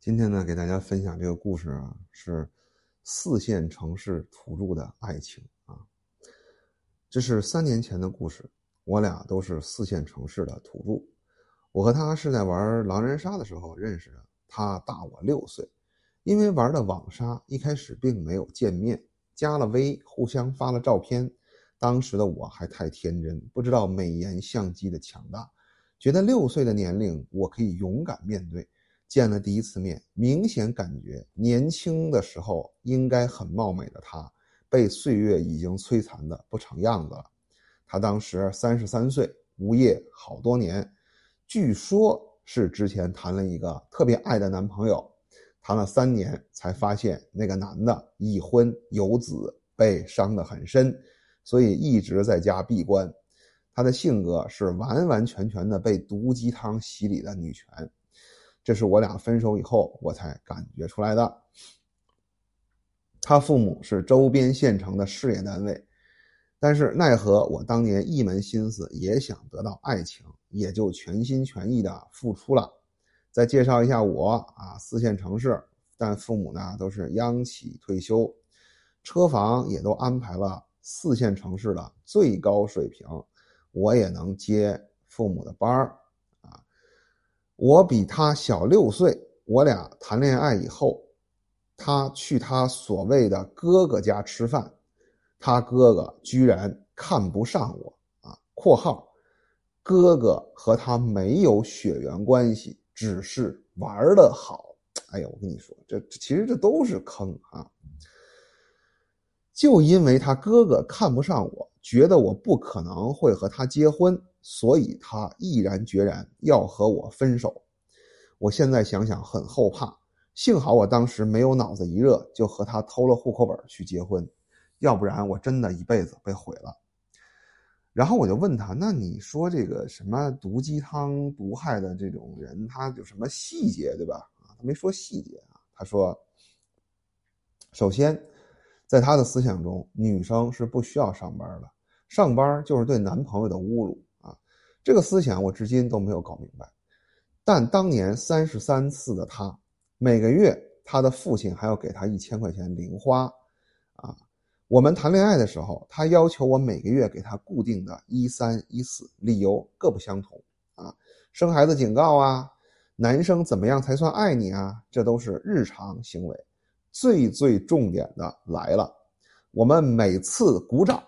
今天呢，给大家分享这个故事啊，是四线城市土著的爱情啊。这是三年前的故事，我俩都是四线城市的土著。我和他是在玩狼人杀的时候认识的，他大我六岁。因为玩的网杀，一开始并没有见面，加了微，互相发了照片。当时的我还太天真，不知道美颜相机的强大，觉得六岁的年龄我可以勇敢面对。见了第一次面，明显感觉年轻的时候应该很貌美的她，被岁月已经摧残的不成样子了。她当时三十三岁，无业好多年，据说是之前谈了一个特别爱的男朋友，谈了三年才发现那个男的已婚有子，被伤得很深，所以一直在家闭关。他的性格是完完全全的被毒鸡汤洗礼的女权。这是我俩分手以后我才感觉出来的。他父母是周边县城的事业单位，但是奈何我当年一门心思也想得到爱情，也就全心全意的付出了。再介绍一下我啊，四线城市，但父母呢都是央企退休，车房也都安排了四线城市的最高水平，我也能接父母的班儿。我比他小六岁，我俩谈恋爱以后，他去他所谓的哥哥家吃饭，他哥哥居然看不上我啊！（括号）哥哥和他没有血缘关系，只是玩的好。哎呀，我跟你说，这其实这都是坑啊！就因为他哥哥看不上我，觉得我不可能会和他结婚。所以他毅然决然要和我分手，我现在想想很后怕。幸好我当时没有脑子一热就和他偷了户口本去结婚，要不然我真的一辈子被毁了。然后我就问他：“那你说这个什么毒鸡汤毒害的这种人，他有什么细节对吧？”啊，他没说细节啊。他说：“首先，在他的思想中，女生是不需要上班的，上班就是对男朋友的侮辱啊。”这个思想我至今都没有搞明白，但当年三十三次的他，每个月他的父亲还要给他一千块钱零花，啊，我们谈恋爱的时候，他要求我每个月给他固定的一三一四，理由各不相同，啊，生孩子警告啊，男生怎么样才算爱你啊，这都是日常行为，最最重点的来了，我们每次鼓掌，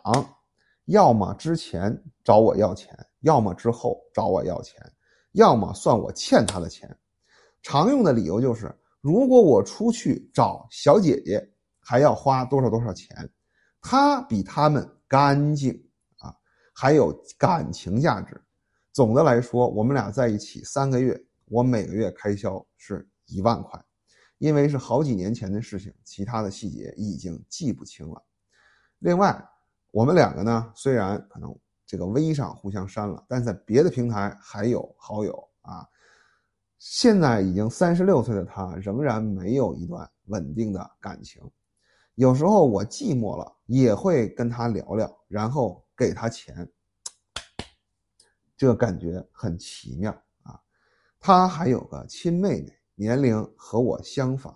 要么之前找我要钱。要么之后找我要钱，要么算我欠他的钱。常用的理由就是，如果我出去找小姐姐，还要花多少多少钱。他比他们干净啊，还有感情价值。总的来说，我们俩在一起三个月，我每个月开销是一万块，因为是好几年前的事情，其他的细节已经记不清了。另外，我们两个呢，虽然可能。这个微上互相删了，但在别的平台还有好友啊。现在已经三十六岁的他，仍然没有一段稳定的感情。有时候我寂寞了，也会跟他聊聊，然后给他钱。这感觉很奇妙啊。他还有个亲妹妹，年龄和我相仿。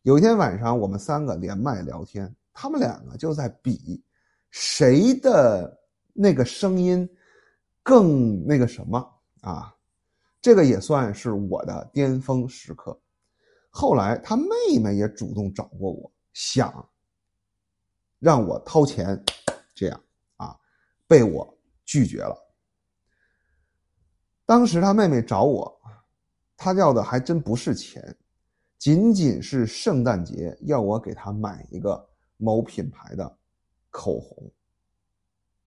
有一天晚上，我们三个连麦聊天，他们两个就在比谁的。那个声音更那个什么啊，这个也算是我的巅峰时刻。后来他妹妹也主动找过我，想让我掏钱，这样啊，被我拒绝了。当时他妹妹找我，他要的还真不是钱，仅仅是圣诞节要我给他买一个某品牌的口红。